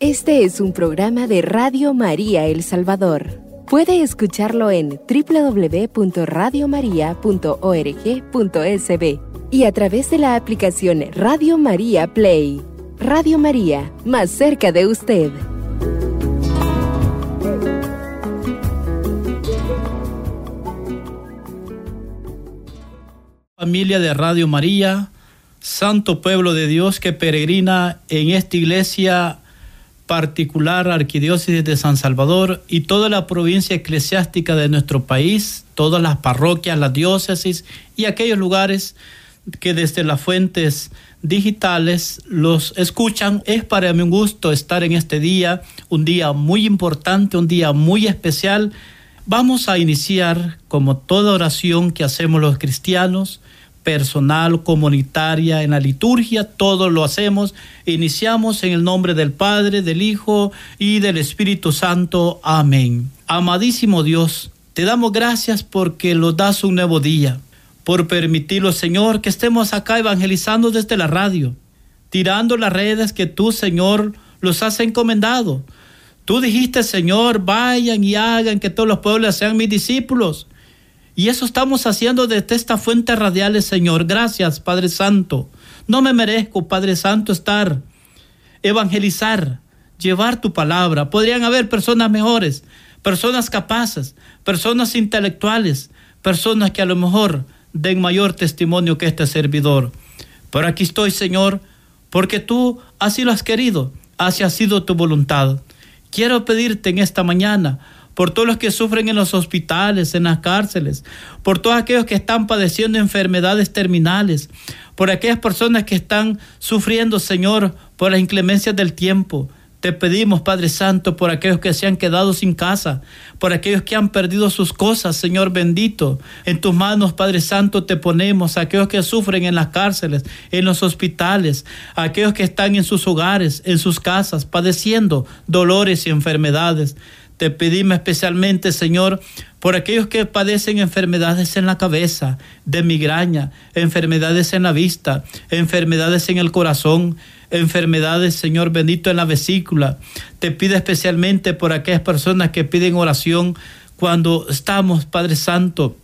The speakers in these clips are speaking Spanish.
Este es un programa de Radio María El Salvador. Puede escucharlo en www.radiomaria.org.sb y a través de la aplicación Radio María Play. Radio María, más cerca de usted. Familia de Radio María, Santo Pueblo de Dios que peregrina en esta iglesia particular Arquidiócesis de San Salvador y toda la provincia eclesiástica de nuestro país, todas las parroquias, las diócesis y aquellos lugares que desde las fuentes digitales los escuchan. Es para mí un gusto estar en este día, un día muy importante, un día muy especial. Vamos a iniciar, como toda oración que hacemos los cristianos, personal, comunitaria, en la liturgia, todo lo hacemos. Iniciamos en el nombre del Padre, del Hijo y del Espíritu Santo. Amén. Amadísimo Dios, te damos gracias porque nos das un nuevo día, por permitirlo, Señor, que estemos acá evangelizando desde la radio, tirando las redes que tú, Señor, los has encomendado. Tú dijiste, Señor, vayan y hagan que todos los pueblos sean mis discípulos. Y eso estamos haciendo desde esta fuente radiales, Señor. Gracias, Padre Santo. No me merezco, Padre Santo, estar, evangelizar, llevar tu palabra. Podrían haber personas mejores, personas capaces, personas intelectuales, personas que a lo mejor den mayor testimonio que este servidor. Pero aquí estoy, Señor, porque tú así lo has querido, así ha sido tu voluntad. Quiero pedirte en esta mañana, por todos los que sufren en los hospitales, en las cárceles, por todos aquellos que están padeciendo enfermedades terminales, por aquellas personas que están sufriendo, Señor, por las inclemencias del tiempo. Te pedimos, Padre Santo, por aquellos que se han quedado sin casa, por aquellos que han perdido sus cosas, Señor bendito. En tus manos, Padre Santo, te ponemos a aquellos que sufren en las cárceles, en los hospitales, a aquellos que están en sus hogares, en sus casas, padeciendo dolores y enfermedades. Te pedimos especialmente, Señor, por aquellos que padecen enfermedades en la cabeza, de migraña, enfermedades en la vista, enfermedades en el corazón, enfermedades, Señor bendito, en la vesícula. Te pido especialmente por aquellas personas que piden oración cuando estamos, Padre Santo,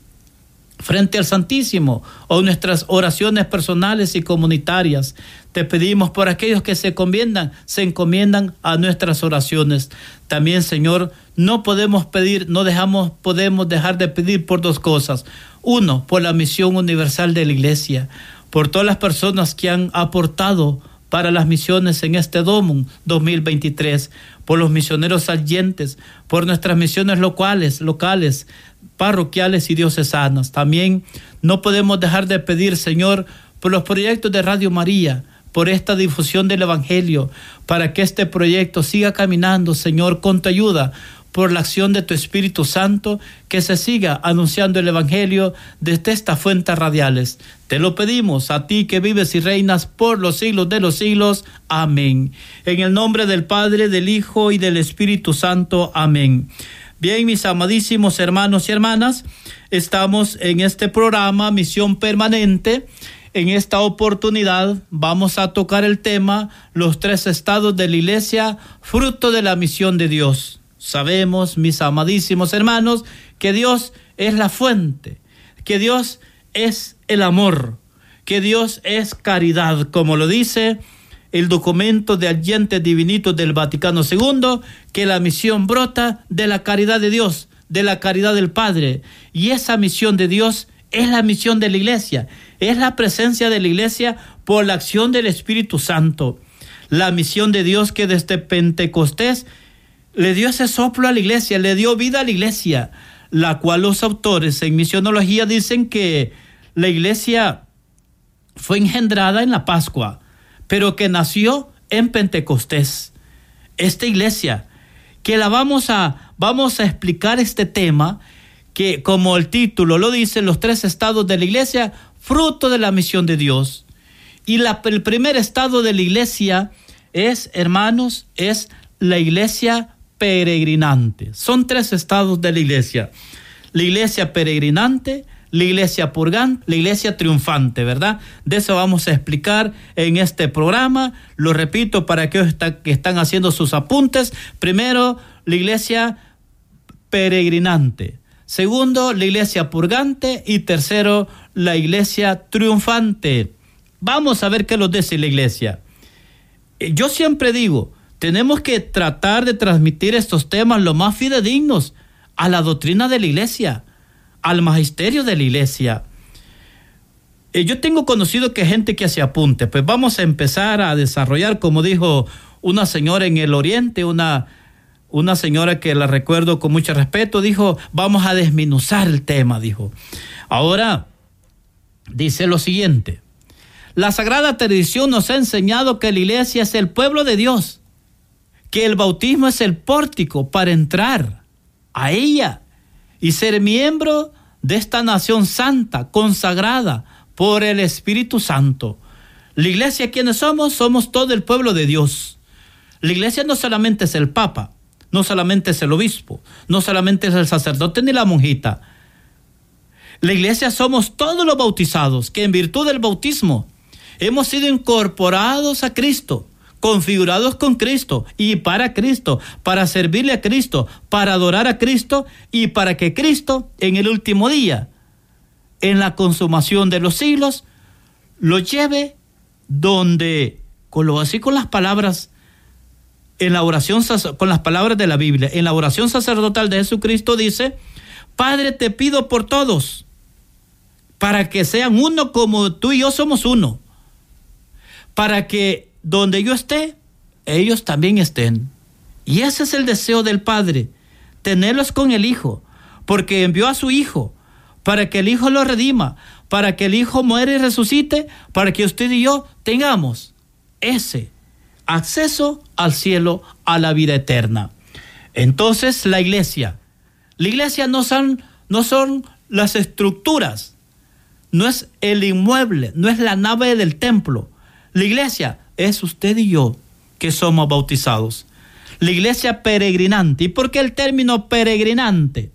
frente al Santísimo o nuestras oraciones personales y comunitarias. Te pedimos por aquellos que se encomiendan, se encomiendan a nuestras oraciones. También, Señor, no podemos pedir, no dejamos, podemos dejar de pedir por dos cosas. Uno, por la misión universal de la Iglesia, por todas las personas que han aportado para las misiones en este DOMUN 2023, por los misioneros salientes, por nuestras misiones locales, locales, parroquiales y diocesanas. También no podemos dejar de pedir, Señor, por los proyectos de Radio María, por esta difusión del Evangelio, para que este proyecto siga caminando, Señor, con tu ayuda, por la acción de tu Espíritu Santo, que se siga anunciando el Evangelio desde estas fuentes radiales. Te lo pedimos a ti que vives y reinas por los siglos de los siglos. Amén. En el nombre del Padre, del Hijo y del Espíritu Santo. Amén. Bien, mis amadísimos hermanos y hermanas, estamos en este programa Misión Permanente. En esta oportunidad vamos a tocar el tema Los tres estados de la iglesia, fruto de la misión de Dios. Sabemos, mis amadísimos hermanos, que Dios es la fuente, que Dios es el amor, que Dios es caridad, como lo dice el documento de Allente Divinito del Vaticano II, que la misión brota de la caridad de Dios, de la caridad del Padre. Y esa misión de Dios es la misión de la iglesia, es la presencia de la iglesia por la acción del Espíritu Santo. La misión de Dios que desde Pentecostés le dio ese soplo a la iglesia, le dio vida a la iglesia, la cual los autores en misionología dicen que la iglesia fue engendrada en la Pascua, pero que nació en Pentecostés. Esta iglesia, que la vamos a, vamos a explicar este tema, que como el título lo dice, los tres estados de la iglesia, fruto de la misión de Dios. Y el primer estado de la iglesia es, hermanos, es la iglesia peregrinante. Son tres estados de la iglesia. La iglesia peregrinante, la iglesia purgante, la iglesia triunfante, ¿verdad? De eso vamos a explicar en este programa. Lo repito para aquellos que están haciendo sus apuntes. Primero, la iglesia peregrinante. Segundo, la iglesia purgante. Y tercero, la iglesia triunfante. Vamos a ver qué nos dice la iglesia. Eh, yo siempre digo, tenemos que tratar de transmitir estos temas lo más fidedignos a la doctrina de la iglesia, al magisterio de la iglesia. Eh, yo tengo conocido que gente que se apunte, pues vamos a empezar a desarrollar, como dijo una señora en el oriente, una, una señora que la recuerdo con mucho respeto, dijo, vamos a desminuzar el tema, dijo. Ahora, dice lo siguiente, la sagrada tradición nos ha enseñado que la iglesia es el pueblo de Dios, que el bautismo es el pórtico para entrar a ella y ser miembro de esta nación santa, consagrada por el Espíritu Santo. La iglesia, ¿quiénes somos? Somos todo el pueblo de Dios. La iglesia no solamente es el Papa, no solamente es el obispo, no solamente es el sacerdote ni la monjita. La iglesia somos todos los bautizados que en virtud del bautismo hemos sido incorporados a Cristo configurados con Cristo y para Cristo, para servirle a Cristo, para adorar a Cristo y para que Cristo en el último día, en la consumación de los siglos, lo lleve donde, con lo así con las palabras, en la oración, con las palabras de la Biblia, en la oración sacerdotal de Jesucristo dice, Padre, te pido por todos, para que sean uno como tú y yo somos uno, para que donde yo esté, ellos también estén. Y ese es el deseo del Padre, tenerlos con el Hijo, porque envió a su Hijo para que el Hijo lo redima, para que el Hijo muere y resucite, para que usted y yo tengamos ese acceso al cielo, a la vida eterna. Entonces la iglesia, la iglesia no son, no son las estructuras, no es el inmueble, no es la nave del templo. La iglesia es usted y yo que somos bautizados. La iglesia peregrinante. ¿Y por qué el término peregrinante?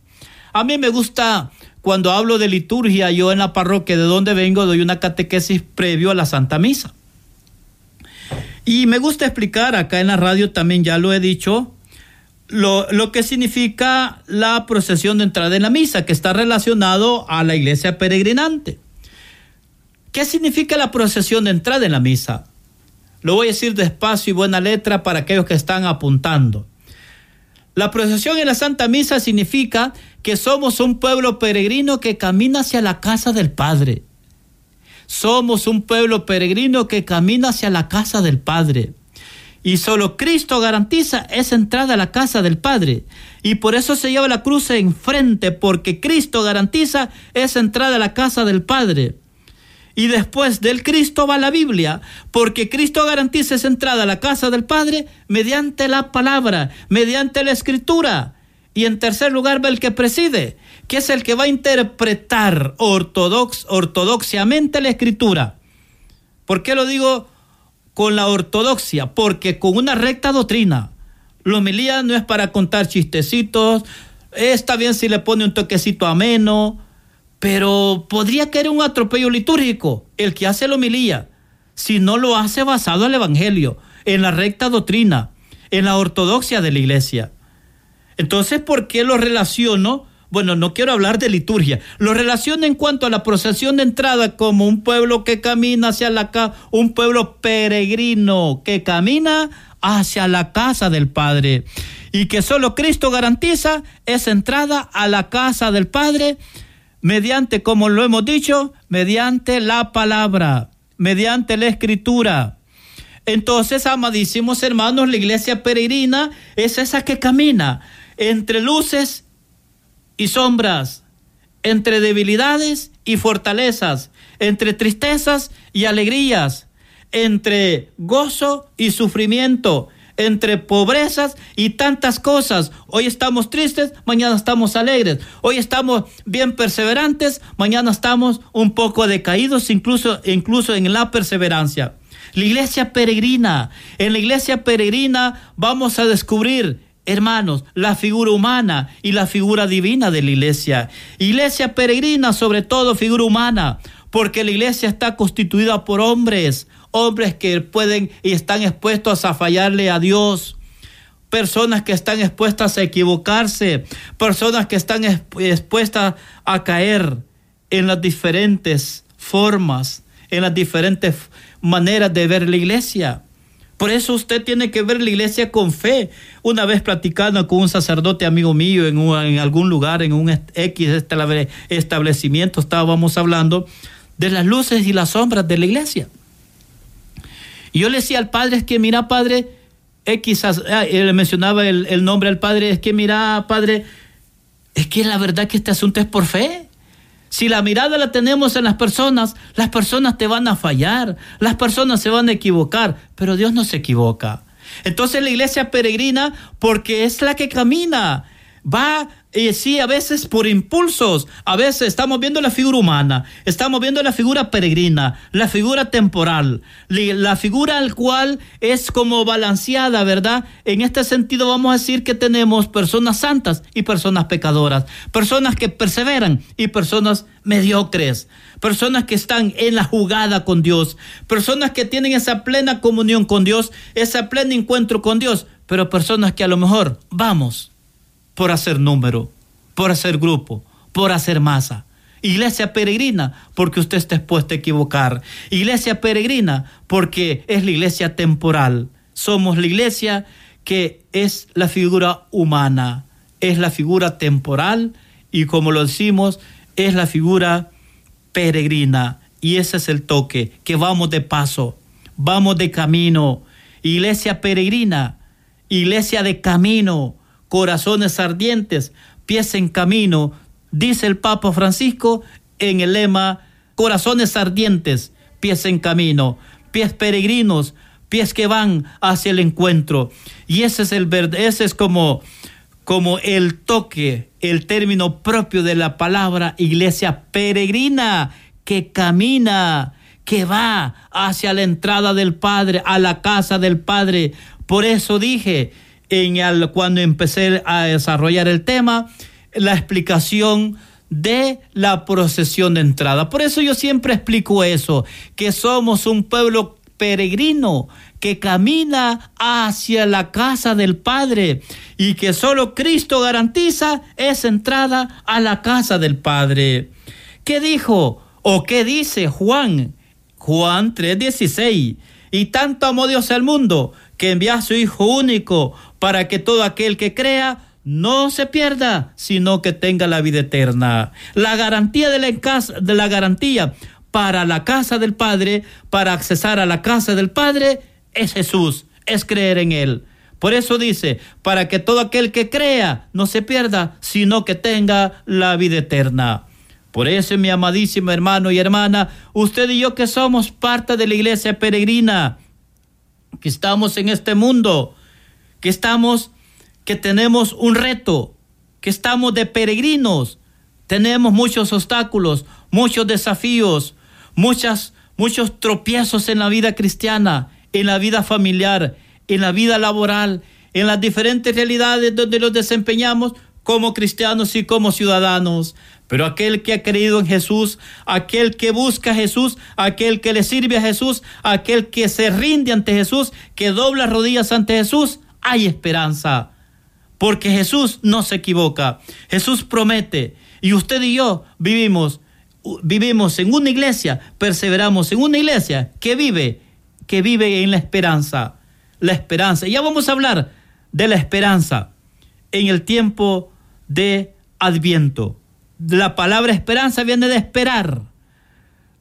A mí me gusta cuando hablo de liturgia, yo en la parroquia de donde vengo doy una catequesis previo a la Santa Misa. Y me gusta explicar, acá en la radio también ya lo he dicho, lo, lo, que significa la procesión de entrada en la misa, que está relacionado a la iglesia peregrinante. ¿Qué significa la procesión de entrada en la misa? Lo voy a decir despacio y buena letra para aquellos que están apuntando. La procesión en la Santa Misa significa que somos un pueblo peregrino que camina hacia la casa del Padre. Somos un pueblo peregrino que camina hacia la casa del Padre. Y solo Cristo garantiza esa entrada a la casa del Padre. Y por eso se lleva la cruz enfrente, porque Cristo garantiza esa entrada a la casa del Padre. Y después del Cristo va la Biblia, porque Cristo garantiza esa entrada a la casa del Padre mediante la palabra, mediante la escritura. Y en tercer lugar va el que preside, que es el que va a interpretar ortodox, ortodoxiamente la escritura. ¿Por qué lo digo con la ortodoxia? Porque con una recta doctrina. La homilía no es para contar chistecitos, está bien si le pone un toquecito ameno, pero podría caer un atropello litúrgico el que hace la homilía, si no lo hace basado en el Evangelio, en la recta doctrina, en la ortodoxia de la iglesia. Entonces, ¿por qué lo relaciono? Bueno, no quiero hablar de liturgia. Lo relaciono en cuanto a la procesión de entrada como un pueblo que camina hacia la casa, un pueblo peregrino que camina hacia la casa del Padre y que solo Cristo garantiza esa entrada a la casa del Padre mediante, como lo hemos dicho, mediante la palabra, mediante la escritura. Entonces, amadísimos hermanos, la iglesia peregrina es esa que camina entre luces y sombras, entre debilidades y fortalezas, entre tristezas y alegrías, entre gozo y sufrimiento, entre pobrezas y tantas cosas. Hoy estamos tristes, mañana estamos alegres. Hoy estamos bien perseverantes, mañana estamos un poco decaídos, incluso, incluso en la perseverancia. La iglesia peregrina, en la iglesia peregrina vamos a descubrir hermanos, la figura humana y la figura divina de la iglesia. Iglesia peregrina, sobre todo figura humana, porque la iglesia está constituida por hombres, hombres que pueden y están expuestos a fallarle a Dios, personas que están expuestas a equivocarse, personas que están expuestas a caer en las diferentes formas, en las diferentes maneras de ver la iglesia. Por eso usted tiene que ver la iglesia con fe. Una vez platicando con un sacerdote amigo mío en, algún lugar, en un X establecimiento, estábamos hablando de las luces y las sombras de la iglesia. Yo le decía al padre, es que mira, padre, X, ah, le mencionaba el, el nombre al padre, es que mira, padre, es que la verdad que este asunto es por fe. Si la mirada la tenemos en las personas, las personas te van a fallar, las personas se van a equivocar, pero Dios no se equivoca. Entonces la iglesia peregrina porque es la que camina, va y sí, a veces por impulsos, a veces estamos viendo la figura humana, estamos viendo la figura peregrina, la figura temporal, la figura al cual es como balanceada, ¿verdad? En este sentido vamos a decir que tenemos personas santas y personas pecadoras, personas que perseveran y personas mediocres, personas que están en la jugada con Dios, personas que tienen esa plena comunión con Dios, ese pleno encuentro con Dios, pero personas que a lo mejor vamos por hacer número, por hacer grupo, por hacer masa. Iglesia peregrina, porque usted está expuesto a equivocar. Iglesia peregrina, porque es la iglesia temporal. Somos la iglesia que es la figura humana, es la figura temporal y como lo decimos, es la figura peregrina. Y ese es el toque, que vamos de paso, vamos de camino. Iglesia peregrina, iglesia de camino, corazones ardientes, pies en camino, dice el Papa Francisco en el lema, corazones ardientes, pies en camino, pies peregrinos, pies que van hacia el encuentro. Y ese es el ese es como como el toque, el término propio de la palabra iglesia peregrina que camina, que va hacia la entrada del Padre, a la casa del Padre. Por eso dije, cuando empecé a desarrollar el tema, la explicación de la procesión de entrada. Por eso yo siempre explico eso, que somos un pueblo peregrino que camina hacia la casa del Padre y que solo Cristo garantiza esa entrada a la casa del Padre. ¿Qué dijo o qué dice Juan? Juan 3:16. Y tanto amó Dios al mundo que envía a su Hijo único para que todo aquel que crea no se pierda, sino que tenga la vida eterna. La garantía de la, casa, de la garantía para la casa del Padre, para accesar a la casa del Padre, es Jesús, es creer en Él. Por eso dice, para que todo aquel que crea no se pierda, sino que tenga la vida eterna. Por eso, mi amadísimo hermano y hermana, usted y yo que somos parte de la iglesia peregrina, que estamos en este mundo, que estamos, que tenemos un reto, que estamos de peregrinos, tenemos muchos obstáculos, muchos desafíos, muchas, muchos tropiezos en la vida cristiana, en la vida familiar, en la vida laboral, en las diferentes realidades donde los desempeñamos como cristianos y como ciudadanos. Pero aquel que ha creído en Jesús, aquel que busca a Jesús, aquel que le sirve a Jesús, aquel que se rinde ante Jesús, que dobla rodillas ante Jesús, hay esperanza. Porque Jesús no se equivoca. Jesús promete. Y usted y yo vivimos, vivimos en una iglesia, perseveramos en una iglesia que vive, que vive en la esperanza. La esperanza. Ya vamos a hablar de la esperanza en el tiempo de Adviento. La palabra esperanza viene de esperar,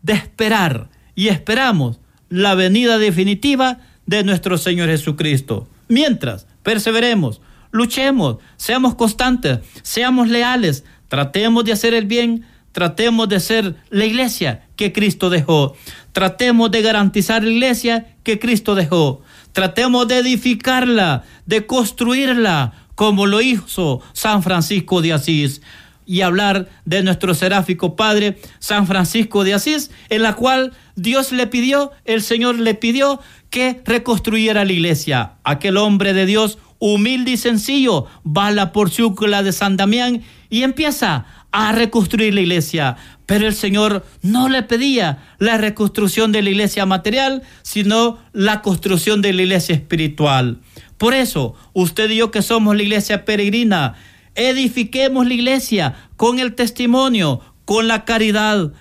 de esperar. Y esperamos la venida definitiva de nuestro Señor Jesucristo. Mientras, perseveremos, luchemos, seamos constantes, seamos leales, tratemos de hacer el bien, tratemos de ser la iglesia que Cristo dejó, tratemos de garantizar la iglesia que Cristo dejó, tratemos de edificarla, de construirla, como lo hizo San Francisco de Asís. Y hablar de nuestro seráfico Padre San Francisco de Asís, en la cual Dios le pidió, el Señor le pidió que reconstruyera la iglesia. Aquel hombre de Dios, humilde y sencillo, va a la porciúncula de San Damián y empieza a reconstruir la iglesia. Pero el Señor no le pedía la reconstrucción de la iglesia material, sino la construcción de la iglesia espiritual. Por eso, usted y yo que somos la iglesia peregrina, edifiquemos la iglesia con el testimonio, con la caridad.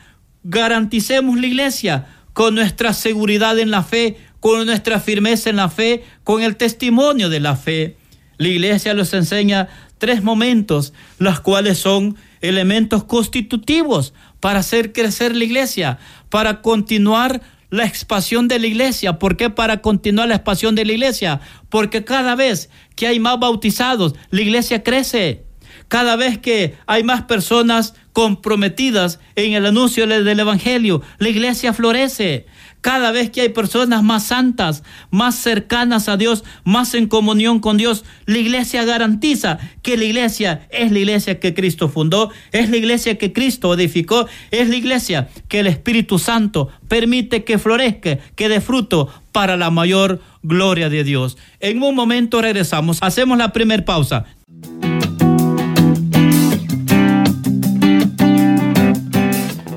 Garanticemos la iglesia con nuestra seguridad en la fe, con nuestra firmeza en la fe, con el testimonio de la fe. La iglesia nos enseña tres momentos, los cuales son elementos constitutivos para hacer crecer la iglesia, para continuar la expansión de la iglesia. ¿Por qué para continuar la expansión de la iglesia? Porque cada vez que hay más bautizados, la iglesia crece. Cada vez que hay más personas comprometidas en el anuncio del Evangelio, la iglesia florece. Cada vez que hay personas más santas, más cercanas a Dios, más en comunión con Dios, la iglesia garantiza que la iglesia es la iglesia que Cristo fundó, es la iglesia que Cristo edificó, es la iglesia que el Espíritu Santo permite que florezca, que dé fruto para la mayor gloria de Dios. En un momento regresamos, hacemos la primera pausa.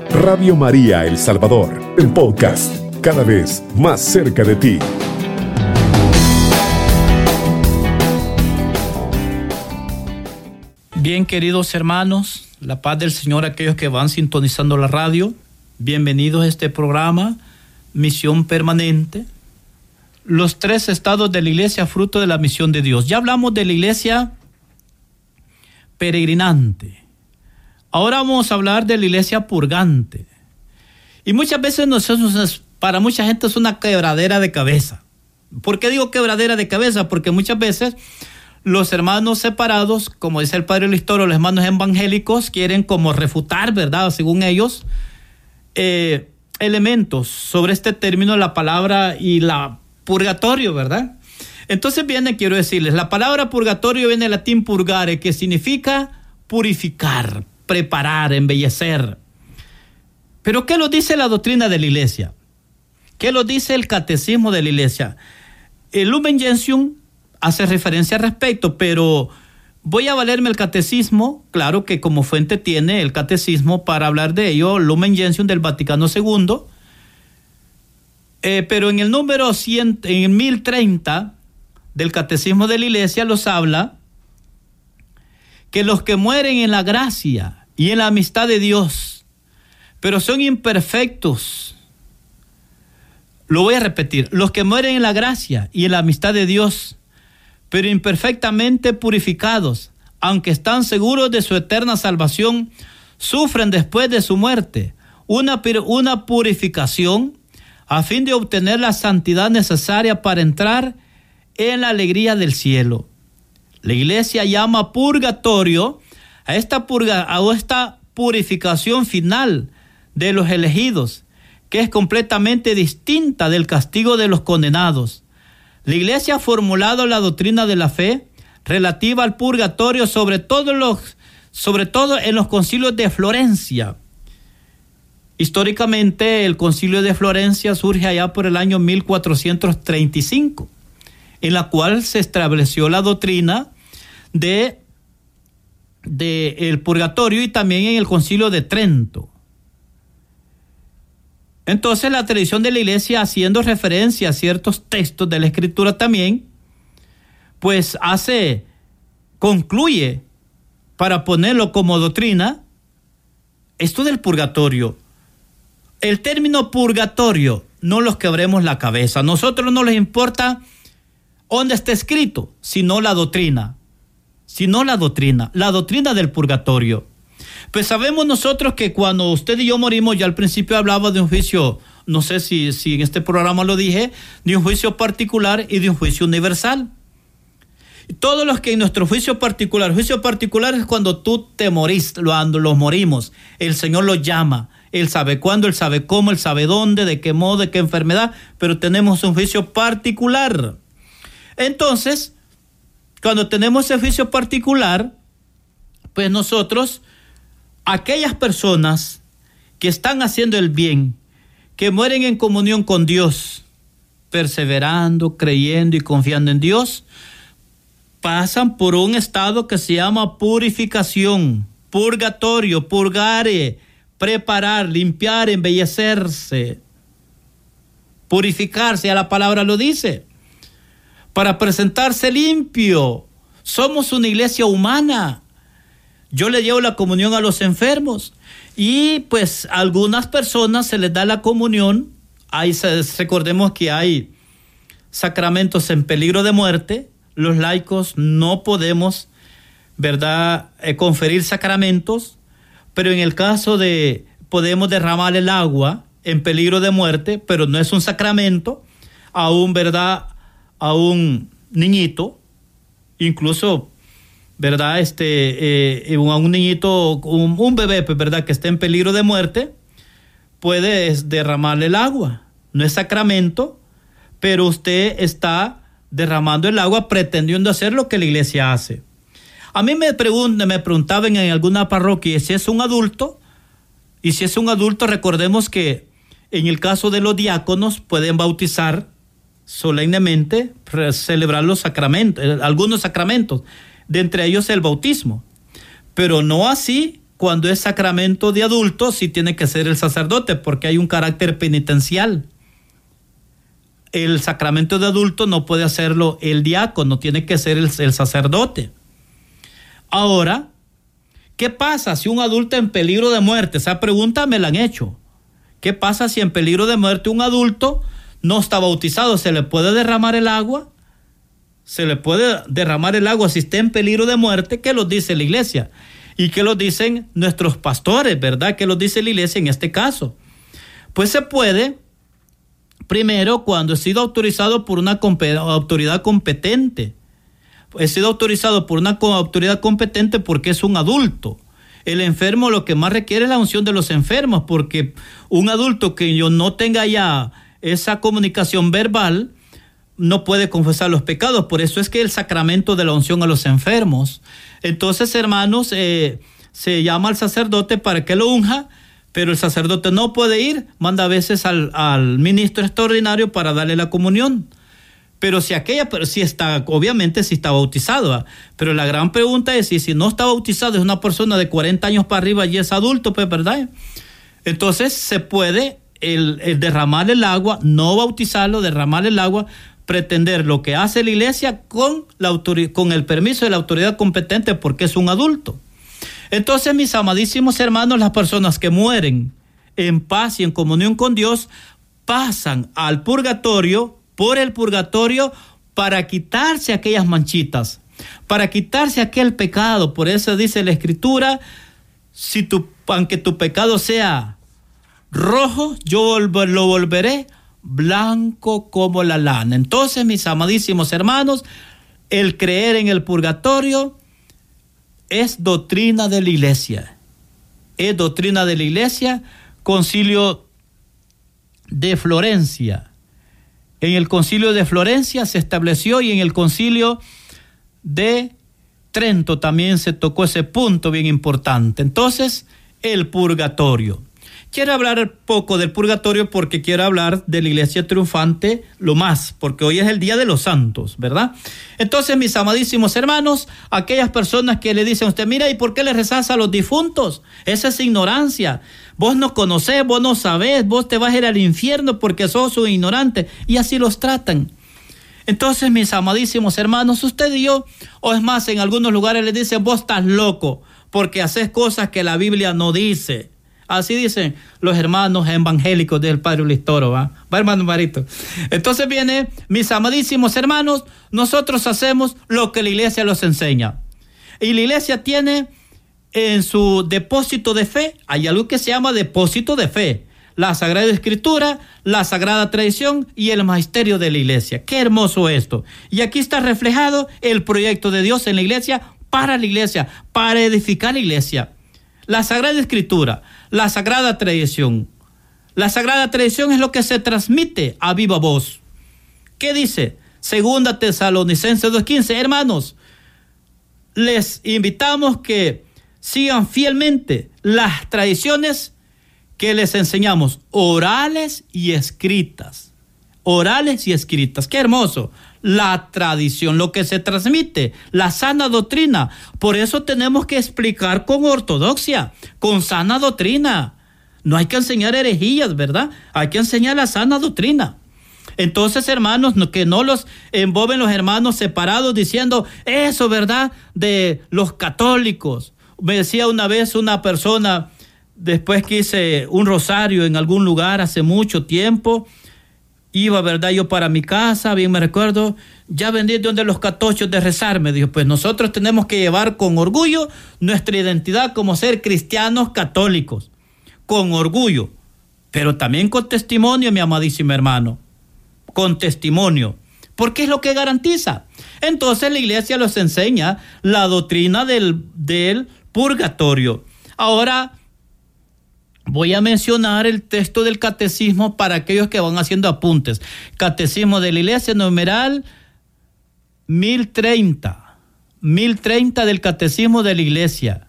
Radio María El Salvador, el podcast cada vez más cerca de ti. Bien, queridos hermanos, la paz del Señor, aquellos que van sintonizando la radio, bienvenidos a este programa, Misión Permanente. Los tres estados de la iglesia, fruto de la misión de Dios. Ya hablamos de la iglesia peregrinante. Ahora vamos a hablar de la iglesia purgante. Y muchas veces nosotros para mucha gente es una quebradera de cabeza. ¿Por qué digo quebradera de cabeza? Porque muchas veces los hermanos separados, como dice el padre Listoro, los hermanos evangélicos quieren como refutar, ¿verdad? Según ellos, eh, elementos sobre este término, la palabra y la purgatorio, ¿verdad? Entonces viene, quiero decirles, la palabra purgatorio viene del latín purgare, que significa purificar, preparar, embellecer. Pero ¿qué lo dice la doctrina de la iglesia? ¿Qué lo dice el catecismo de la iglesia? El Lumen Gentium hace referencia al respecto, pero voy a valerme el catecismo, claro que como fuente tiene el catecismo para hablar de ello, Lumen Gentium del Vaticano II, eh, pero en el número 100, en el 1030 del catecismo de la iglesia los habla que los que mueren en la gracia y en la amistad de Dios, pero son imperfectos, lo voy a repetir, los que mueren en la gracia y en la amistad de Dios, pero imperfectamente purificados, aunque están seguros de su eterna salvación, sufren después de su muerte una, una purificación a fin de obtener la santidad necesaria para entrar en la alegría del cielo. La iglesia llama purgatorio a esta, purga, a esta purificación final de los elegidos que es completamente distinta del castigo de los condenados. La Iglesia ha formulado la doctrina de la fe relativa al purgatorio sobre todo, en los concilios de Florencia. Históricamente el concilio de Florencia surge allá por el año 1435, en la cual se estableció la doctrina de, de el purgatorio y también en el concilio de Trento. Entonces la tradición de la iglesia, haciendo referencia a ciertos textos de la escritura también, pues hace, concluye, para ponerlo como doctrina, esto del purgatorio. El término purgatorio no los quebremos la cabeza. A nosotros no les importa dónde está escrito, sino la doctrina. Sino la doctrina, la doctrina del purgatorio. Pues sabemos nosotros que cuando usted y yo morimos, ya al principio hablaba de un juicio, no sé si, si en este programa lo dije, de un juicio particular y de un juicio universal. Todos los que en nuestro juicio particular, juicio particular es cuando tú te morís, cuando los morimos, el Señor los llama, Él sabe cuándo, Él sabe cómo, Él sabe dónde, de qué modo, de qué enfermedad, pero tenemos un juicio particular. Entonces, cuando tenemos ese juicio particular, pues nosotros aquellas personas que están haciendo el bien, que mueren en comunión con Dios, perseverando, creyendo y confiando en Dios, pasan por un estado que se llama purificación, purgatorio, purgare, preparar, limpiar, embellecerse, purificarse, ya la palabra lo dice, para presentarse limpio. Somos una iglesia humana. Yo le llevo la comunión a los enfermos y pues a algunas personas se les da la comunión. Hay, recordemos que hay sacramentos en peligro de muerte. Los laicos no podemos, ¿verdad?, eh, conferir sacramentos pero en el caso de podemos derramar el agua en peligro de muerte, pero no es un sacramento, a un, ¿verdad? A un niñito, incluso, ¿verdad? Este, eh, a un niñito, un, bebé, pues, ¿verdad? Que esté en peligro de muerte, puede derramarle el agua. No es sacramento, pero usted está derramando el agua pretendiendo hacer lo que la iglesia hace. A mí me, me preguntaban en alguna parroquia si es un adulto, y si es un adulto, recordemos que en el caso de los diáconos pueden bautizar solemnemente, celebrar los sacramentos, eh, algunos sacramentos, de entre ellos el bautismo. Pero no así cuando es sacramento de adultos, sí tiene que ser el sacerdote, porque hay un carácter penitencial. El sacramento de adulto no puede hacerlo el diácono, tiene que ser el sacerdote. Ahora, ¿qué pasa si un adulto en peligro de muerte? Esa pregunta me la han hecho. ¿Qué pasa si en peligro de muerte un adulto no está bautizado? ¿Se le puede derramar el agua? ¿Se le puede derramar el agua si está en peligro de muerte? ¿Qué lo dice la iglesia? ¿Y qué lo dicen nuestros pastores, verdad? ¿Qué lo dice la iglesia en este caso? Pues se puede, primero, cuando ha sido autorizado por una autoridad competente he sido autorizado por una autoridad competente porque es un adulto. El enfermo lo que más requiere es la unción de los enfermos, porque un adulto que yo no tenga ya esa comunicación verbal no puede confesar los pecados. Por eso es que el sacramento de la unción a los enfermos. Entonces, hermanos, eh, se llama al sacerdote para que lo unja, pero el sacerdote no puede ir, manda a veces al, al ministro extraordinario para darle la comunión. Pero si aquella, pero si está, obviamente si está bautizado. Pero la gran pregunta es si, si no está bautizado, es una persona de 40 años para arriba y es adulto, pues, ¿verdad? Entonces se puede el, derramar el agua, no bautizarlo, derramar el agua, pretender lo que hace la iglesia con, la con el permiso de la autoridad competente porque es un adulto. Entonces, mis amadísimos hermanos, las personas que mueren en paz y en comunión con Dios pasan al purgatorio por el purgatorio para quitarse aquellas manchitas, para quitarse aquel pecado. Por eso dice la escritura, si tu, aunque tu pecado sea rojo, yo lo volveré blanco como la lana. Entonces, mis amadísimos hermanos, el creer en el purgatorio es doctrina de la iglesia. Es doctrina de la iglesia, concilio de Florencia en el concilio de Florencia se estableció y en el concilio de Trento también se tocó ese punto bien importante. Entonces, el purgatorio. Quiero hablar poco del purgatorio porque quiero hablar de la iglesia triunfante lo más, porque hoy es el día de los santos, ¿verdad? Entonces, mis amadísimos hermanos, aquellas personas que le dicen a usted, mira, ¿y por qué le rezas a los difuntos? Esa es ignorancia. Vos no conocés, vos no sabés, vos te vas a ir al infierno porque sos un ignorante. Y así los tratan. Entonces, mis amadísimos hermanos, usted y yo, o es más, en algunos lugares le dicen, vos estás loco porque haces cosas que la Biblia no dice. Así dicen los hermanos evangélicos del Padre Listoro, ¿va? Va, hermano Marito. Entonces viene, mis amadísimos hermanos, nosotros hacemos lo que la iglesia nos enseña. Y la iglesia tiene en su depósito de fe, hay algo que se llama depósito de fe. La Sagrada Escritura, la Sagrada Tradición y el Magisterio de la Iglesia. Qué hermoso esto. Y aquí está reflejado el proyecto de Dios en la Iglesia, para la Iglesia, para edificar la Iglesia. La Sagrada Escritura, la sagrada tradición. La sagrada tradición es lo que se transmite a viva voz. ¿Qué dice? Segunda Tesalonicenses 2.15. Hermanos, les invitamos que sigan fielmente las tradiciones que les enseñamos, orales y escritas. orales y escritas. Qué hermoso. La tradición, lo que se transmite, la sana doctrina. Por eso tenemos que explicar con ortodoxia, con sana doctrina. No hay que enseñar herejías, ¿verdad? Hay que enseñar la sana doctrina. Entonces, hermanos, que no los emboben los hermanos separados diciendo eso, ¿verdad? De los católicos. Me decía una vez una persona, después que hice un rosario en algún lugar hace mucho tiempo, iba, ¿verdad? Yo para mi casa, bien me recuerdo, ya vendí donde los catochos de rezar, me dijo, pues nosotros tenemos que llevar con orgullo nuestra identidad como ser cristianos católicos, con orgullo, pero también con testimonio, mi amadísimo hermano con testimonio, porque es lo que garantiza. Entonces la iglesia los enseña la doctrina del, del purgatorio. Ahora voy a mencionar el texto del catecismo para aquellos que van haciendo apuntes. Catecismo de la iglesia numeral 1030. 1030 del catecismo de la iglesia.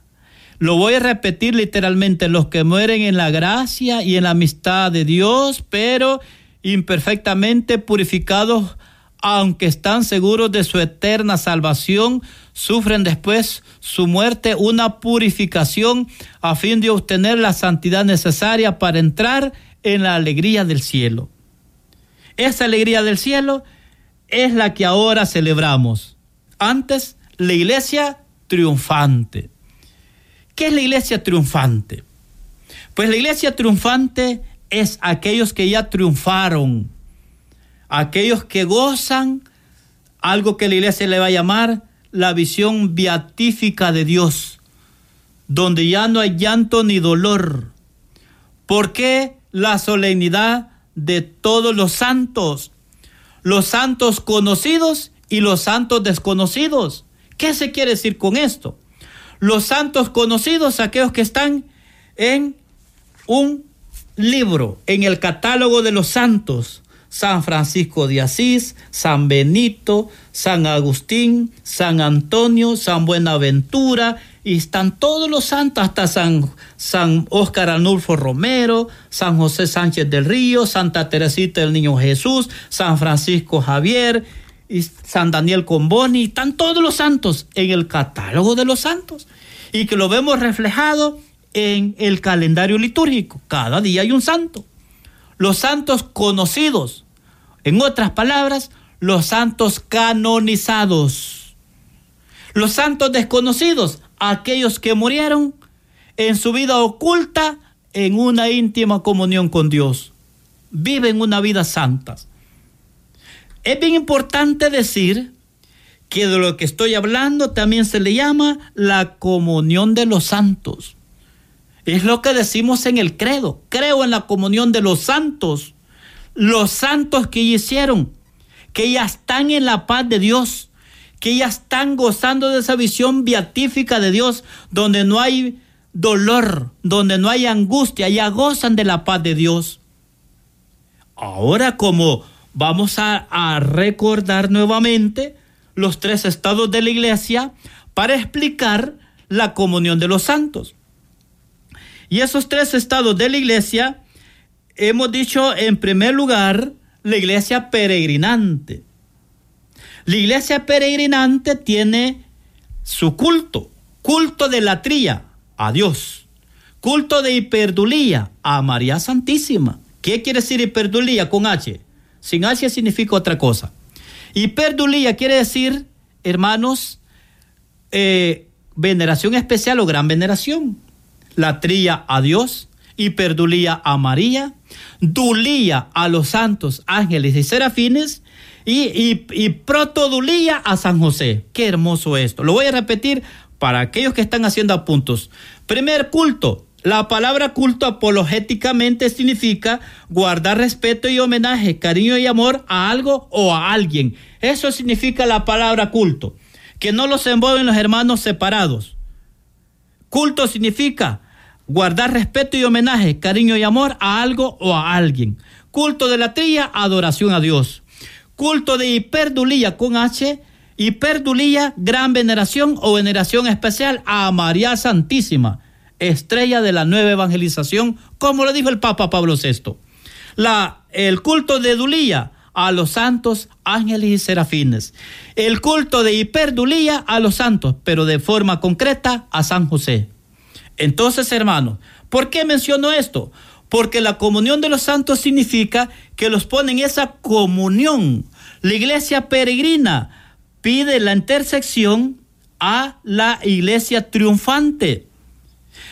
Lo voy a repetir literalmente, los que mueren en la gracia y en la amistad de Dios, pero imperfectamente purificados, aunque están seguros de su eterna salvación, sufren después su muerte una purificación a fin de obtener la santidad necesaria para entrar en la alegría del cielo. Esa alegría del cielo es la que ahora celebramos. Antes, la iglesia triunfante. ¿Qué es la iglesia triunfante? Pues la iglesia triunfante es aquellos que ya triunfaron, aquellos que gozan algo que la iglesia le va a llamar la visión beatífica de Dios, donde ya no hay llanto ni dolor. ¿Por qué la solemnidad de todos los santos? Los santos conocidos y los santos desconocidos. ¿Qué se quiere decir con esto? Los santos conocidos, aquellos que están en un libro en el catálogo de los santos. San Francisco de Asís, San Benito, San Agustín, San Antonio, San Buenaventura, y están todos los santos, hasta San, San Óscar Arnulfo Romero, San José Sánchez del Río, Santa Teresita del Niño Jesús, San Francisco Javier, y San Daniel Comboni, están todos los santos en el catálogo de los santos, y que lo vemos reflejado en el calendario litúrgico. Cada día hay un santo. Los santos conocidos. En otras palabras, los santos canonizados. Los santos desconocidos, aquellos que murieron en su vida oculta en una íntima comunión con Dios. Viven una vida santa. Es bien importante decir que de lo que estoy hablando también se le llama la comunión de los santos. Es lo que decimos en el credo. Creo en la comunión de los santos. Los santos que hicieron, que ya están en la paz de Dios, que ya están gozando de esa visión beatífica de Dios, donde no hay dolor, donde no hay angustia, ya gozan de la paz de Dios. Ahora como vamos a recordar nuevamente los tres estados de la iglesia para explicar la comunión de los santos. Y esos tres estados de la iglesia, hemos dicho en primer lugar, la iglesia peregrinante. La iglesia peregrinante tiene su culto, culto de latría a Dios, culto de hiperdulía a María Santísima. ¿Qué quiere decir hiperdulía con H? Sin H significa otra cosa. Hiperdulía quiere decir, hermanos, eh, veneración especial o gran veneración latría a Dios, hiperdulía a María, dulía a los santos ángeles y serafines y, y, protodulía a San José. Qué hermoso esto. Lo voy a repetir para aquellos que están haciendo apuntos. Primer culto. La palabra culto apologéticamente significa guardar respeto y homenaje, cariño y amor a algo o a alguien. Eso significa la palabra culto. Que no los envuelven los hermanos separados. Culto significa guardar respeto y homenaje, cariño y amor a algo o a alguien. Culto de la trilla, adoración a Dios. Culto de hiperdulía con H, hiperdulía, gran veneración o veneración especial a María Santísima, estrella de la nueva evangelización, como lo dijo el Papa Pablo VI. El culto de Dulía, a los santos ángeles y serafines. El culto de hiperdulía a los santos, pero de forma concreta a San José. Entonces, hermanos, ¿por qué menciono esto? Porque la comunión de los santos significa que los ponen esa comunión. La iglesia peregrina pide la intersección a la iglesia triunfante.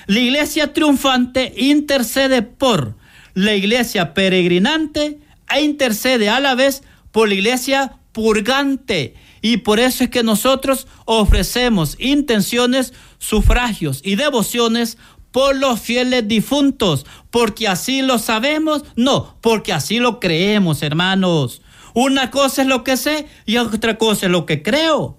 La iglesia triunfante intercede por la iglesia peregrinante e intercede a la vez por la iglesia purgante. Y por eso es que nosotros ofrecemos intenciones, sufragios y devociones por los fieles difuntos, porque así lo sabemos, no, porque así lo creemos, hermanos. Una cosa es lo que sé y otra cosa es lo que creo.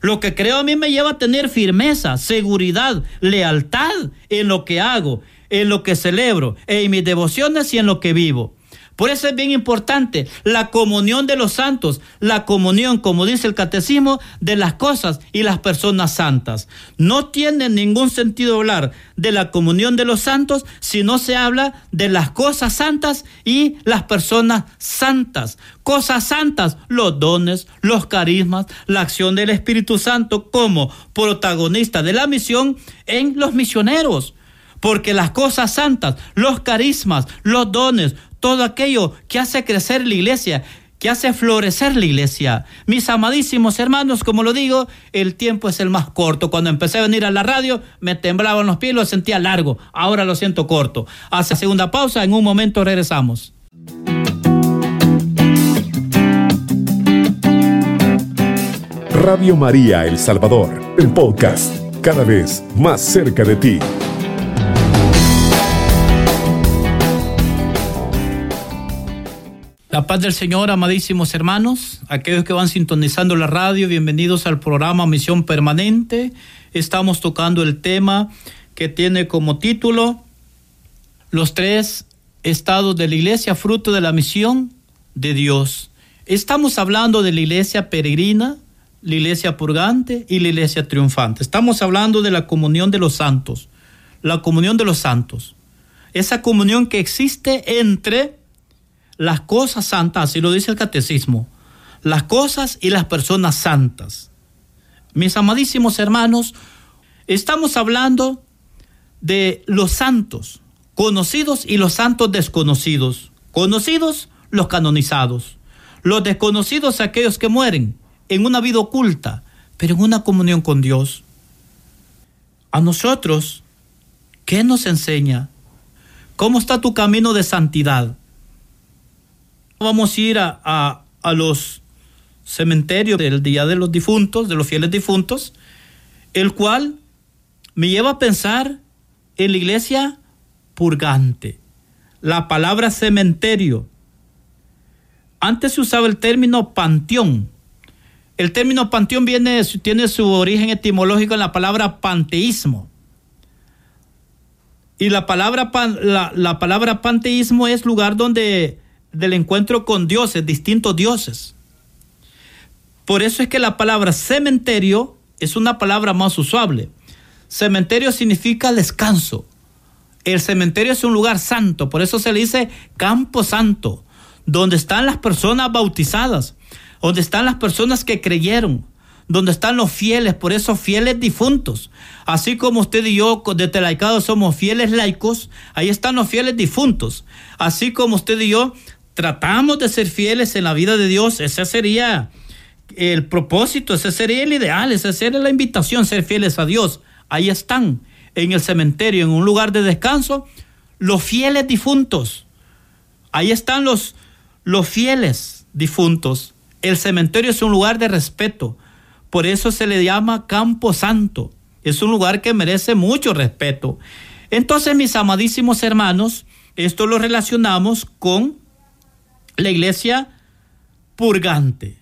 Lo que creo a mí me lleva a tener firmeza, seguridad, lealtad en lo que hago, en lo que celebro, en mis devociones y en lo que vivo. Por eso es bien importante la comunión de los santos, la comunión, como dice el catecismo, de las cosas y las personas santas. No tiene ningún sentido hablar de la comunión de los santos si no se habla de las cosas santas y las personas santas. Cosas santas, los dones, los carismas, la acción del Espíritu Santo como protagonista de la misión en los misioneros porque las cosas santas, los carismas, los dones, todo aquello que hace crecer la iglesia, que hace florecer la iglesia. Mis amadísimos hermanos, como lo digo, el tiempo es el más corto. Cuando empecé a venir a la radio, me temblaban los pies, lo sentía largo. Ahora lo siento corto. Hace segunda pausa, en un momento regresamos. Radio María El Salvador, el podcast, cada vez más cerca de ti. La paz del Señor, amadísimos hermanos, aquellos que van sintonizando la radio, bienvenidos al programa Misión Permanente. Estamos tocando el tema que tiene como título Los tres estados de la iglesia, fruto de la misión de Dios. Estamos hablando de la iglesia peregrina, la iglesia purgante y la iglesia triunfante. Estamos hablando de la comunión de los santos, la comunión de los santos. Esa comunión que existe entre las cosas santas, así lo dice el catecismo, las cosas y las personas santas. Mis amadísimos hermanos, estamos hablando de los santos conocidos y los santos desconocidos. Conocidos, los canonizados. Los desconocidos, aquellos que mueren en una vida oculta, pero en una comunión con Dios. A nosotros, ¿qué nos enseña? ¿Cómo está tu camino de santidad? Vamos a ir a, los cementerios del Día de los Difuntos, de los fieles difuntos, el cual me lleva a pensar en la iglesia purgante. La palabra cementerio. Antes se usaba el término panteón. El término panteón viene, tiene su origen etimológico en la palabra panteísmo. Y la palabra, la, la palabra panteísmo es lugar donde del encuentro con dioses, distintos dioses. Por eso es que la palabra cementerio es una palabra más usable. Cementerio significa descanso. El cementerio es un lugar santo, por eso se le dice campo santo, donde están las personas bautizadas, donde están las personas que creyeron, donde están los fieles, por eso fieles difuntos. Así como usted y yo de Telaicado somos fieles laicos, ahí están los fieles difuntos. Así como usted y yo tratamos de ser fieles en la vida de Dios, ese sería el propósito, ese sería el ideal, esa sería la invitación, ser fieles a Dios. Ahí están, en el cementerio, en un lugar de descanso, los fieles difuntos. Ahí están los, los fieles difuntos. El cementerio es un lugar de respeto. Por eso se le llama Campo Santo. Es un lugar que merece mucho respeto. Entonces, mis amadísimos hermanos, esto lo relacionamos con la iglesia purgante.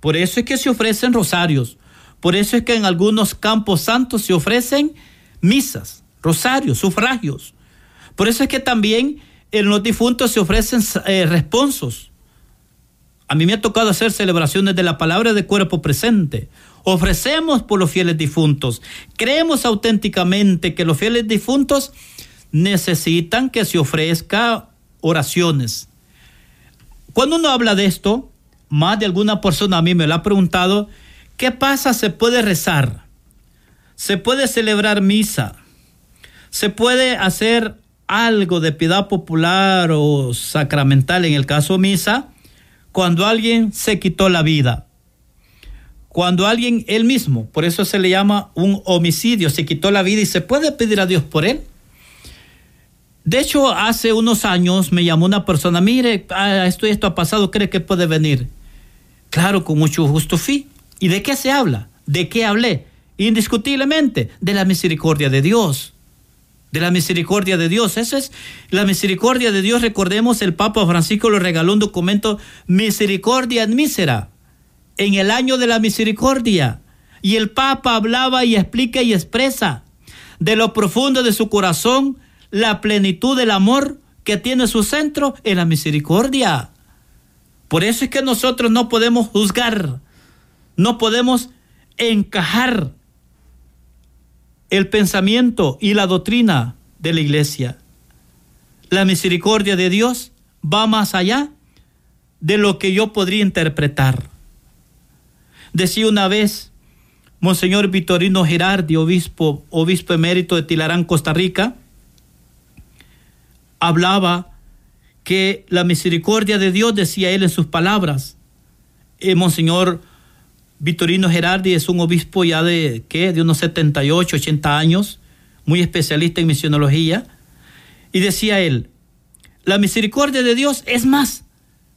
Por eso es que se ofrecen rosarios. Por eso es que en algunos campos santos se ofrecen misas, rosarios, sufragios. Por eso es que también en los difuntos se ofrecen eh, responsos. A mí me ha tocado hacer celebraciones de la palabra de cuerpo presente. Ofrecemos por los fieles difuntos. Creemos auténticamente que los fieles difuntos necesitan que se ofrezca oraciones, cuando uno habla de esto, más de alguna persona a mí me lo ha preguntado, ¿qué pasa? ¿Se puede rezar? ¿Se puede celebrar misa? ¿Se puede hacer algo de piedad popular o sacramental, en el caso misa, cuando alguien se quitó la vida? Cuando alguien, él mismo, por eso se le llama un homicidio, se quitó la vida y se puede pedir a Dios por él. De hecho, hace unos años me llamó una persona, mire, ah, esto y esto ha pasado, ¿cree que puede venir? Claro, con mucho gusto fui. ¿Y de qué se habla? ¿De qué hablé? Indiscutiblemente, de la misericordia de Dios. De la misericordia de Dios. Eso es la misericordia de Dios. Recordemos, el Papa Francisco le regaló un documento, Misericordia Mísera, en el año de la misericordia. Y el Papa hablaba y explica y expresa de lo profundo de su corazón la plenitud del amor que tiene su centro en la misericordia. Por eso es que nosotros no podemos juzgar, no podemos encajar el pensamiento y la doctrina de la iglesia. La misericordia de Dios va más allá de lo que yo podría interpretar. Decía una vez Monseñor Vitorino Gerardi, obispo, obispo emérito de Tilarán, Costa Rica, hablaba que la misericordia de Dios, decía él en sus palabras. Eh, Monseñor Vitorino Gerardi es un obispo ya de, ¿qué? De unos 78, 80 años, muy especialista en misionología. Y decía él, la misericordia de Dios es más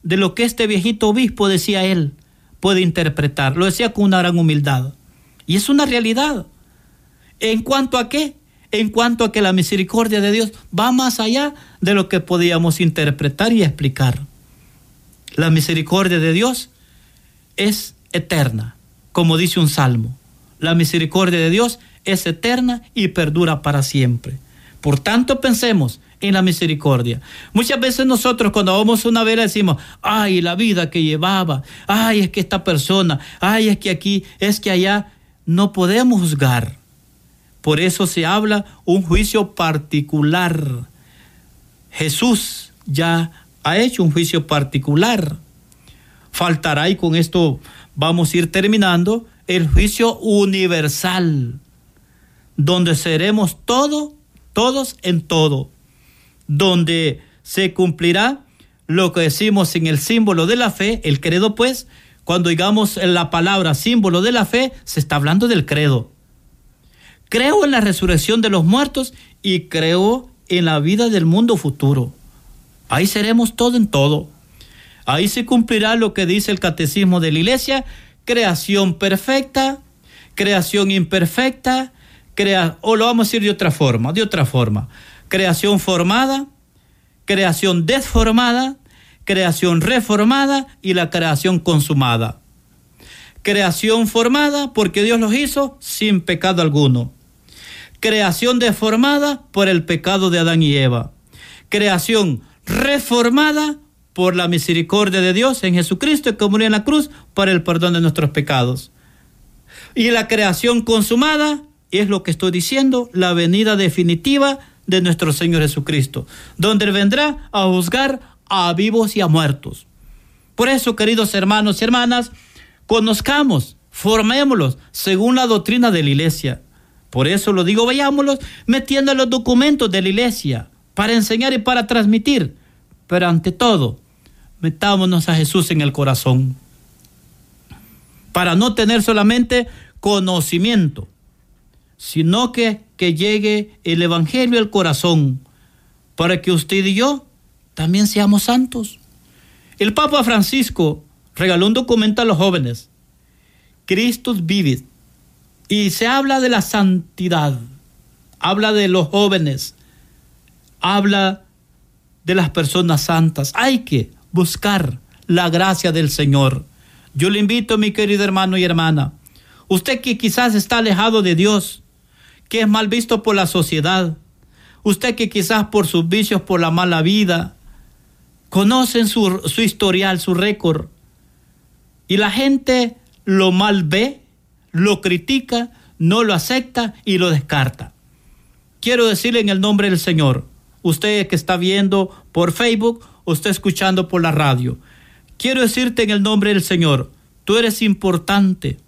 de lo que este viejito obispo, decía él, puede interpretar. Lo decía con una gran humildad. Y es una realidad. ¿En cuanto a qué? En cuanto a que la misericordia de Dios va más allá de lo que podíamos interpretar y explicar. La misericordia de Dios es eterna, como dice un salmo. La misericordia de Dios es eterna y perdura para siempre. Por tanto, pensemos en la misericordia. Muchas veces nosotros cuando vamos una vela decimos, ay, la vida que llevaba, ay, es que esta persona, ay, es que aquí, es que allá, no podemos juzgar por eso se habla un juicio particular. Jesús ya ha hecho un juicio particular. Faltará, y con esto vamos a ir terminando, el juicio universal, donde seremos todo, todos en todo, donde se cumplirá lo que decimos en el símbolo de la fe, el credo pues, cuando digamos la palabra símbolo de la fe, se está hablando del credo. Creo en la resurrección de los muertos y creo en la vida del mundo futuro. Ahí seremos todo en todo. Ahí se cumplirá lo que dice el catecismo de la iglesia, creación perfecta, creación imperfecta, crea, o lo vamos a decir de otra forma, de otra forma, creación formada, creación deformada, creación reformada y la creación consumada. Creación formada porque Dios los hizo sin pecado alguno creación deformada por el pecado de Adán y Eva, creación reformada por la misericordia de Dios en Jesucristo que murió en la cruz para el perdón de nuestros pecados. Y la creación consumada es lo que estoy diciendo, la venida definitiva de nuestro Señor Jesucristo, donde vendrá a juzgar a vivos y a muertos. Por eso, queridos hermanos y hermanas, conozcamos, formémoslos según la doctrina de la iglesia. Por eso lo digo, vayámoslos metiendo los documentos de la iglesia para enseñar y para transmitir. Pero ante todo, metámonos a Jesús en el corazón. Para no tener solamente conocimiento, sino que, que llegue el Evangelio al corazón, para que usted y yo también seamos santos. El Papa Francisco regaló un documento a los jóvenes. Christus vivit y se habla de la santidad, habla de los jóvenes, habla de las personas santas. Hay que buscar la gracia del Señor. Yo le invito, mi querido hermano y hermana, usted que quizás está alejado de Dios, que es mal visto por la sociedad, usted que quizás por sus vicios, por la mala vida, conocen su, su historial, su récord, y la gente lo mal ve, lo critica, no lo acepta y lo descarta. Quiero decirle en el nombre del Señor, usted que está viendo por Facebook o está escuchando por la radio, quiero decirte en el nombre del Señor, tú eres importante.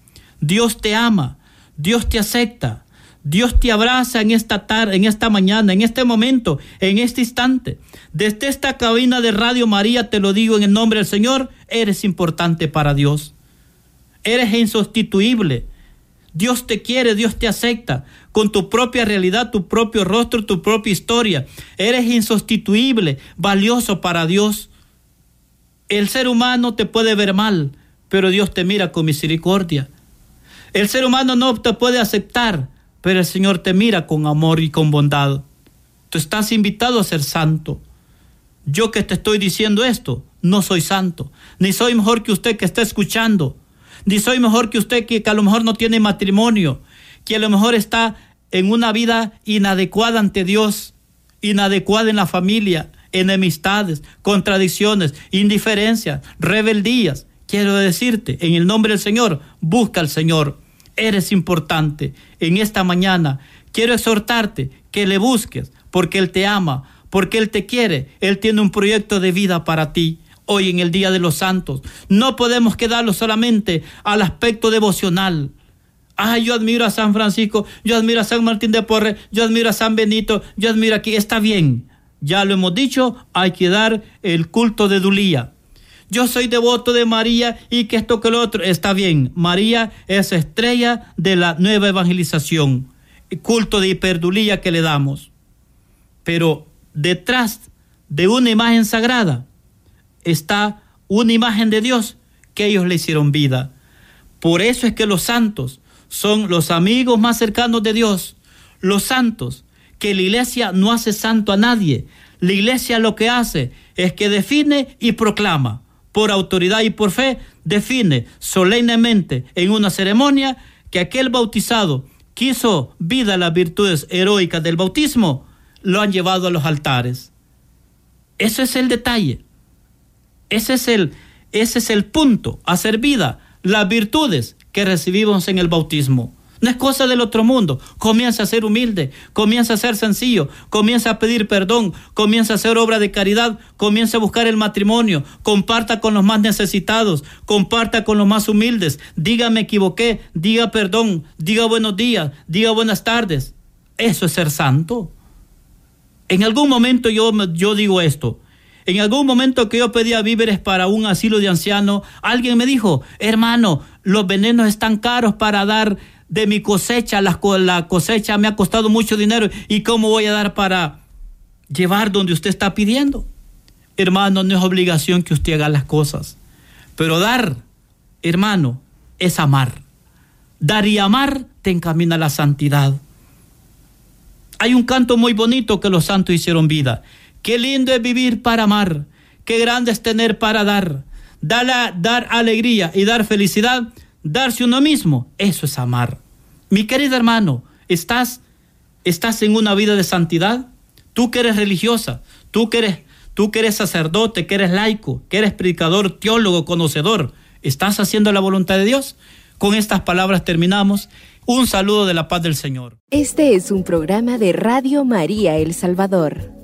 Dios te ama, Dios te acepta, Dios te abraza en esta tarde, en esta mañana, en este momento, en este instante. Desde esta cabina de Radio María te lo digo en el nombre del Señor, eres importante para Dios. Eres insustituible. Dios te quiere, Dios te acepta con tu propia realidad, tu propio rostro, tu propia historia. Eres insustituible, valioso para Dios. El ser humano te puede ver mal, pero Dios te mira con misericordia. El ser humano no te puede aceptar, pero el Señor te mira con amor y con bondad. Tú estás invitado a ser santo. Yo que te estoy diciendo esto, no soy santo, ni soy mejor que usted que está escuchando, ni soy mejor que usted que, que a lo mejor no tiene matrimonio, que a lo mejor está en una vida inadecuada ante Dios, inadecuada en la familia, enemistades, contradicciones, indiferencias, rebeldías. Quiero decirte, en el nombre del Señor, busca al Señor. Eres importante. En esta mañana quiero exhortarte que le busques, porque Él te ama, porque Él te quiere. Él tiene un proyecto de vida para ti hoy en el Día de los Santos. No podemos quedarlo solamente al aspecto devocional. Ah, yo admiro a San Francisco, yo admiro a San Martín de Porre, yo admiro a San Benito, yo admiro aquí. Está bien, ya lo hemos dicho, hay que dar el culto de Dulía. Yo soy devoto de María y que esto que lo otro está bien. María es estrella de la nueva evangelización, el culto de hiperdulía que le damos. Pero detrás de una imagen sagrada está una imagen de Dios que ellos le hicieron vida. Por eso es que los santos son los amigos más cercanos de Dios. Los santos, que la iglesia no hace santo a nadie. La iglesia lo que hace es que define y proclama, por autoridad y por fe, define solemnemente en una ceremonia que aquel bautizado quiso vida las virtudes heroicas del bautismo, lo han llevado a los altares. Ese es el detalle. Ese es el, ese es el punto, hacer vida las virtudes que recibimos en el bautismo. No es cosa del otro mundo. Comienza a ser humilde, comienza a ser sencillo, comienza a pedir perdón, comienza a hacer obra de caridad, comienza a buscar el matrimonio, comparta con los más necesitados, comparta con los más humildes, diga me equivoqué, diga perdón, diga buenos días, diga buenas tardes. Eso es ser santo. En algún momento yo, yo digo esto, en algún momento que yo pedía víveres para un asilo de ancianos, alguien me dijo, hermano, los venenos están caros para dar de mi cosecha, la, cosecha me ha costado mucho dinero y cómo voy a dar para llevar donde usted está pidiendo. Hermano, no es obligación que usted haga las cosas, pero dar, hermano, es amar. Dar y amar te encamina a la santidad. Hay un canto muy bonito que los santos hicieron vida. Qué lindo es vivir para amar. Qué grande es tener para dar. Dar, alegría y dar felicidad. Darse uno mismo. Eso es amar. Mi querido hermano, ¿estás, estás en una vida de santidad? Tú que eres religiosa, tú que eres, tú que eres sacerdote, que eres laico, que eres predicador, teólogo, conocedor, ¿estás haciendo la voluntad de Dios? Con estas palabras terminamos. Un saludo de la paz del Señor. Este es un programa de Radio María El Salvador.